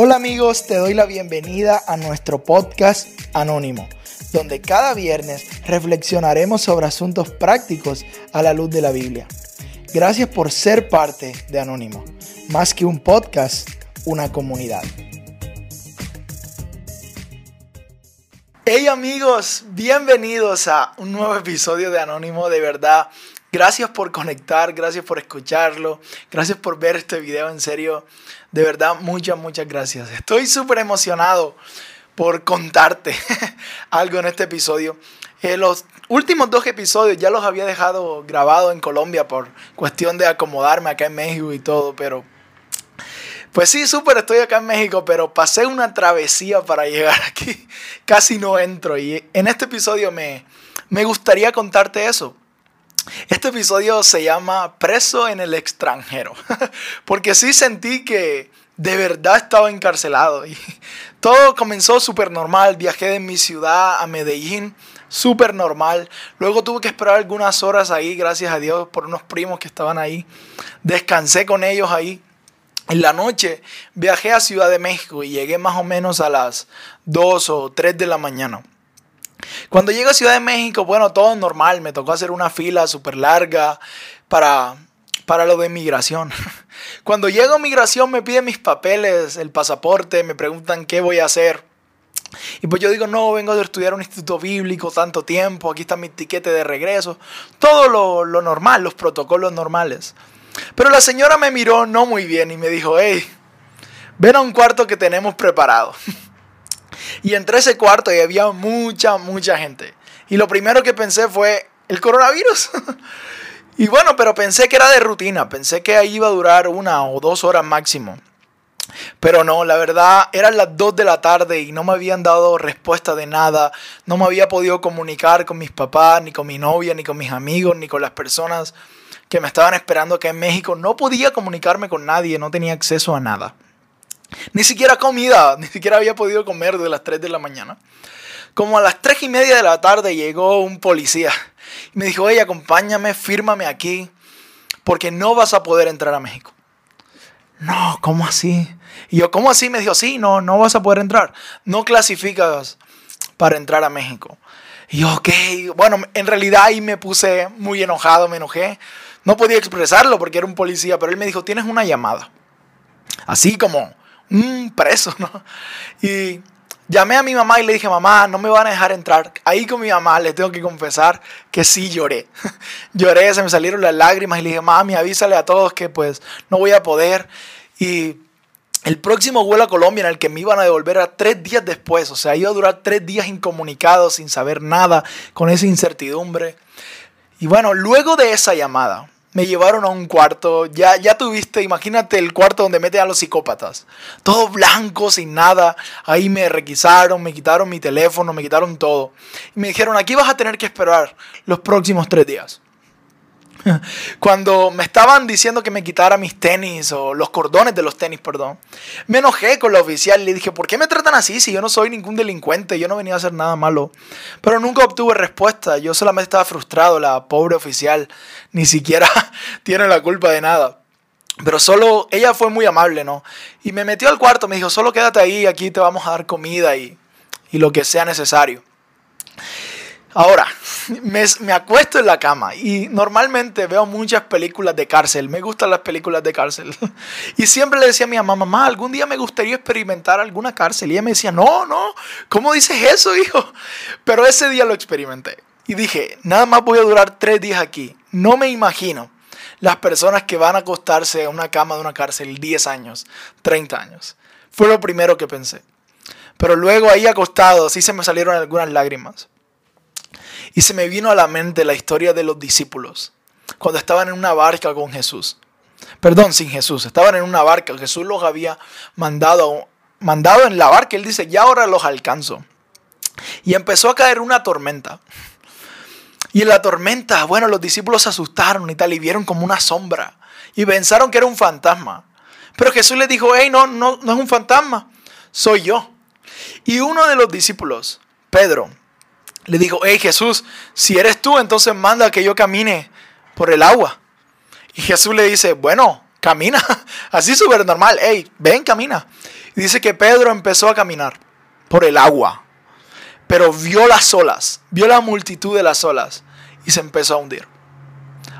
Hola amigos, te doy la bienvenida a nuestro podcast Anónimo, donde cada viernes reflexionaremos sobre asuntos prácticos a la luz de la Biblia. Gracias por ser parte de Anónimo, más que un podcast, una comunidad. Hey amigos, bienvenidos a un nuevo episodio de Anónimo, de verdad. Gracias por conectar, gracias por escucharlo, gracias por ver este video, en serio, de verdad, muchas, muchas gracias. Estoy súper emocionado por contarte algo en este episodio. Eh, los últimos dos episodios ya los había dejado grabados en Colombia por cuestión de acomodarme acá en México y todo, pero pues sí, súper, estoy acá en México, pero pasé una travesía para llegar aquí. Casi no entro y en este episodio me, me gustaría contarte eso. Este episodio se llama Preso en el extranjero, porque sí sentí que de verdad estaba encarcelado y todo comenzó súper normal. Viajé de mi ciudad a Medellín, súper normal. Luego tuve que esperar algunas horas ahí, gracias a Dios, por unos primos que estaban ahí. Descansé con ellos ahí. En la noche viajé a Ciudad de México y llegué más o menos a las 2 o 3 de la mañana. Cuando llego a Ciudad de México, bueno, todo normal, me tocó hacer una fila súper larga para, para lo de migración. Cuando llego a migración me piden mis papeles, el pasaporte, me preguntan qué voy a hacer. Y pues yo digo, no, vengo de estudiar un instituto bíblico tanto tiempo, aquí está mi tiquete de regreso, todo lo, lo normal, los protocolos normales. Pero la señora me miró no muy bien y me dijo, hey, ven a un cuarto que tenemos preparado. Y entré ese cuarto y había mucha, mucha gente. Y lo primero que pensé fue el coronavirus. y bueno, pero pensé que era de rutina, pensé que ahí iba a durar una o dos horas máximo. Pero no, la verdad, eran las 2 de la tarde y no me habían dado respuesta de nada. No me había podido comunicar con mis papás, ni con mi novia, ni con mis amigos, ni con las personas que me estaban esperando acá en México. No podía comunicarme con nadie, no tenía acceso a nada. Ni siquiera comida, ni siquiera había podido comer de las 3 de la mañana. Como a las 3 y media de la tarde llegó un policía y me dijo, oye, acompáñame, fírmame aquí, porque no vas a poder entrar a México. No, ¿cómo así? Y yo, ¿cómo así? Me dijo, sí, no, no vas a poder entrar. No clasificas para entrar a México. Y yo, ok, bueno, en realidad ahí me puse muy enojado, me enojé. No podía expresarlo porque era un policía, pero él me dijo, tienes una llamada. Así como un preso, ¿no? Y llamé a mi mamá y le dije, mamá, no me van a dejar entrar. Ahí con mi mamá le tengo que confesar que sí lloré. lloré, se me salieron las lágrimas y le dije, mami, avísale a todos que pues no voy a poder. Y el próximo vuelo a Colombia en el que me iban a devolver a tres días después, o sea, iba a durar tres días incomunicado, sin saber nada, con esa incertidumbre. Y bueno, luego de esa llamada, me llevaron a un cuarto, ya, ya tuviste, imagínate el cuarto donde meten a los psicópatas, todo blanco, sin nada, ahí me requisaron, me quitaron mi teléfono, me quitaron todo. Y me dijeron, aquí vas a tener que esperar los próximos tres días. Cuando me estaban diciendo que me quitara mis tenis o los cordones de los tenis, perdón, me enojé con la oficial y le dije, ¿por qué me tratan así si yo no soy ningún delincuente? Yo no venía a hacer nada malo. Pero nunca obtuve respuesta, yo solamente estaba frustrado, la pobre oficial ni siquiera tiene la culpa de nada. Pero solo, ella fue muy amable, ¿no? Y me metió al cuarto, me dijo, solo quédate ahí, aquí te vamos a dar comida y, y lo que sea necesario. Ahora, me, acuesto en la cama y normalmente veo muchas películas de cárcel. Me gustan las películas de cárcel. Y siempre le decía a mi mamá, mamá, algún día me gustaría experimentar alguna cárcel. Y ella me decía, no, no, ¿cómo dices eso, hijo? Pero ese día lo experimenté. Y dije, nada más voy a durar tres días aquí. No me imagino las personas que van a acostarse en una cama de una cárcel 10 años, 30 años. Fue lo primero que pensé. Pero luego ahí acostado, sí se me salieron algunas lágrimas. Y se me vino a la mente la historia de los discípulos, cuando estaban en una barca con Jesús. Perdón, sin Jesús, estaban en una barca, Jesús los había mandado, mandado en la barca, él dice, ya ahora los alcanzo. Y empezó a caer una tormenta. Y en la tormenta, bueno, los discípulos se asustaron y tal, y vieron como una sombra. Y pensaron que era un fantasma. Pero Jesús les dijo, hey, no, no, no es un fantasma, soy yo. Y uno de los discípulos, Pedro, le dijo, hey Jesús, si eres tú, entonces manda que yo camine por el agua. Y Jesús le dice, bueno, camina, así súper normal, hey, ven, camina. Y dice que Pedro empezó a caminar por el agua, pero vio las olas, vio la multitud de las olas y se empezó a hundir.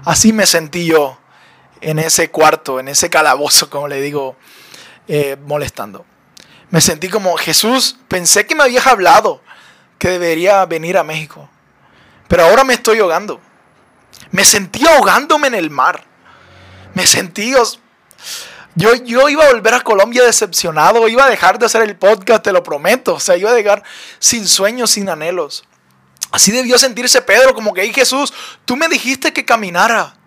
Así me sentí yo en ese cuarto, en ese calabozo, como le digo, eh, molestando. Me sentí como Jesús, pensé que me habías hablado que debería venir a México, pero ahora me estoy ahogando. Me sentí ahogándome en el mar. Me sentí, yo, yo iba a volver a Colombia decepcionado, iba a dejar de hacer el podcast, te lo prometo. O sea, iba a dejar sin sueños, sin anhelos. Así debió sentirse Pedro, como que, Jesús, tú me dijiste que caminara.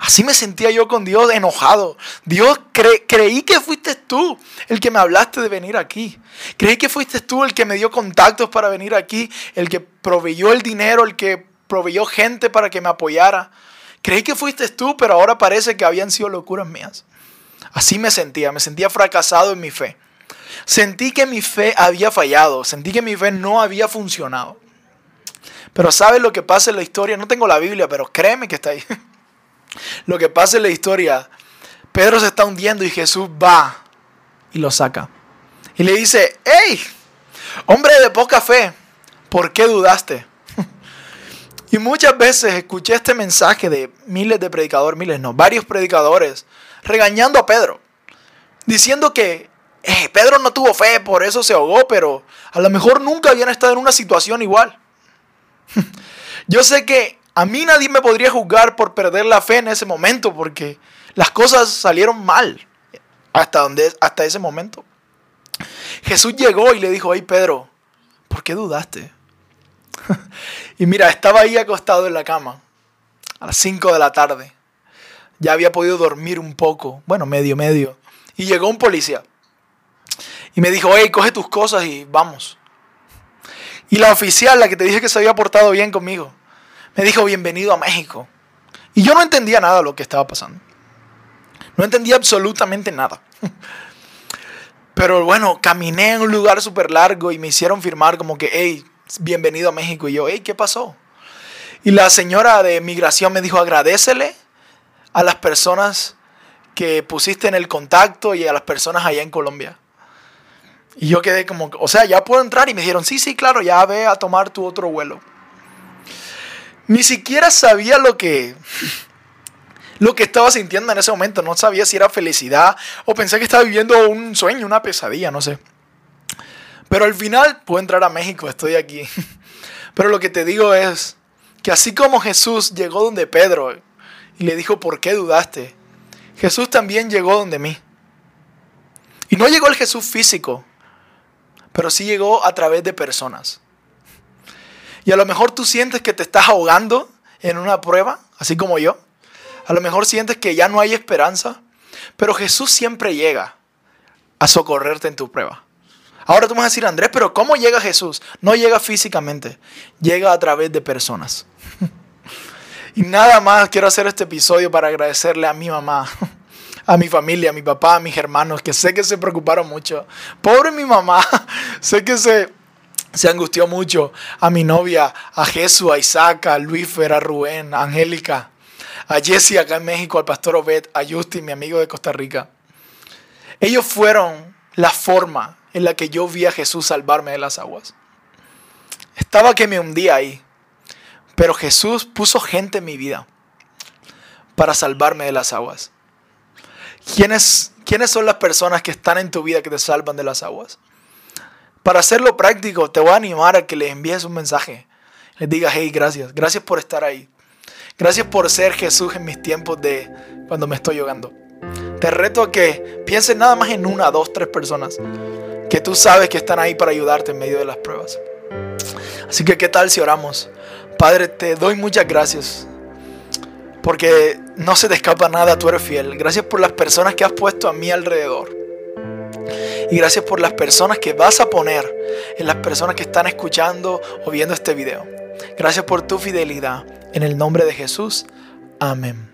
Así me sentía yo con Dios enojado. Dios, creí que fuiste tú el que me hablaste de venir aquí. Creí que fuiste tú el que me dio contactos para venir aquí, el que proveyó el dinero, el que proveyó gente para que me apoyara. Creí que fuiste tú, pero ahora parece que habían sido locuras mías. Así me sentía, me sentía fracasado en mi fe. Sentí que mi fe había fallado, sentí que mi fe no había funcionado. Pero ¿sabes lo que pasa en la historia? No tengo la Biblia, pero créeme que está ahí. Lo que pasa en la historia, Pedro se está hundiendo y Jesús va y lo saca. Y le dice, hey, hombre de poca fe, ¿por qué dudaste? y muchas veces escuché este mensaje de miles de predicadores, miles no, varios predicadores, regañando a Pedro, diciendo que eh, Pedro no tuvo fe, por eso se ahogó, pero a lo mejor nunca habían estado en una situación igual. Yo sé que a mí nadie me podría juzgar por perder la fe en ese momento, porque las cosas salieron mal hasta, donde, hasta ese momento. Jesús llegó y le dijo, ay Pedro, ¿por qué dudaste? y mira, estaba ahí acostado en la cama a las 5 de la tarde. Ya había podido dormir un poco, bueno, medio, medio. Y llegó un policía. Y me dijo, hey, coge tus cosas y vamos. Y la oficial, la que te dije que se había portado bien conmigo, me dijo, bienvenido a México. Y yo no entendía nada lo que estaba pasando. No entendía absolutamente nada. Pero bueno, caminé en un lugar súper largo y me hicieron firmar como que, hey, bienvenido a México. Y yo, hey, ¿qué pasó? Y la señora de migración me dijo, agradecele a las personas que pusiste en el contacto y a las personas allá en Colombia. Y yo quedé como, o sea, ya puedo entrar. Y me dijeron, sí, sí, claro, ya ve a tomar tu otro vuelo. Ni siquiera sabía lo que, lo que estaba sintiendo en ese momento. No sabía si era felicidad o pensé que estaba viviendo un sueño, una pesadilla, no sé. Pero al final puedo entrar a México, estoy aquí. Pero lo que te digo es que así como Jesús llegó donde Pedro y le dijo, ¿por qué dudaste? Jesús también llegó donde mí. Y no llegó el Jesús físico, pero sí llegó a través de personas. Y a lo mejor tú sientes que te estás ahogando en una prueba, así como yo. A lo mejor sientes que ya no hay esperanza, pero Jesús siempre llega a socorrerte en tu prueba. Ahora tú vas a decir, Andrés, pero ¿cómo llega Jesús? No llega físicamente, llega a través de personas. y nada más quiero hacer este episodio para agradecerle a mi mamá, a mi familia, a mi papá, a mis hermanos, que sé que se preocuparon mucho. Pobre mi mamá, sé que se se angustió mucho a mi novia, a Jesús, a Isaac, a Luis, a Rubén, a Angélica, a Jesse acá en México, al pastor Obed, a Justin, mi amigo de Costa Rica. Ellos fueron la forma en la que yo vi a Jesús salvarme de las aguas. Estaba que me hundía ahí, pero Jesús puso gente en mi vida para salvarme de las aguas. ¿Quiénes, ¿Quiénes son las personas que están en tu vida que te salvan de las aguas? Para hacerlo práctico, te voy a animar a que le envíes un mensaje. Les digas, hey, gracias. Gracias por estar ahí. Gracias por ser Jesús en mis tiempos de cuando me estoy ahogando. Te reto a que pienses nada más en una, dos, tres personas que tú sabes que están ahí para ayudarte en medio de las pruebas. Así que, ¿qué tal si oramos? Padre, te doy muchas gracias porque no se te escapa nada, tú eres fiel. Gracias por las personas que has puesto a mi alrededor. Y gracias por las personas que vas a poner en las personas que están escuchando o viendo este video. Gracias por tu fidelidad. En el nombre de Jesús. Amén.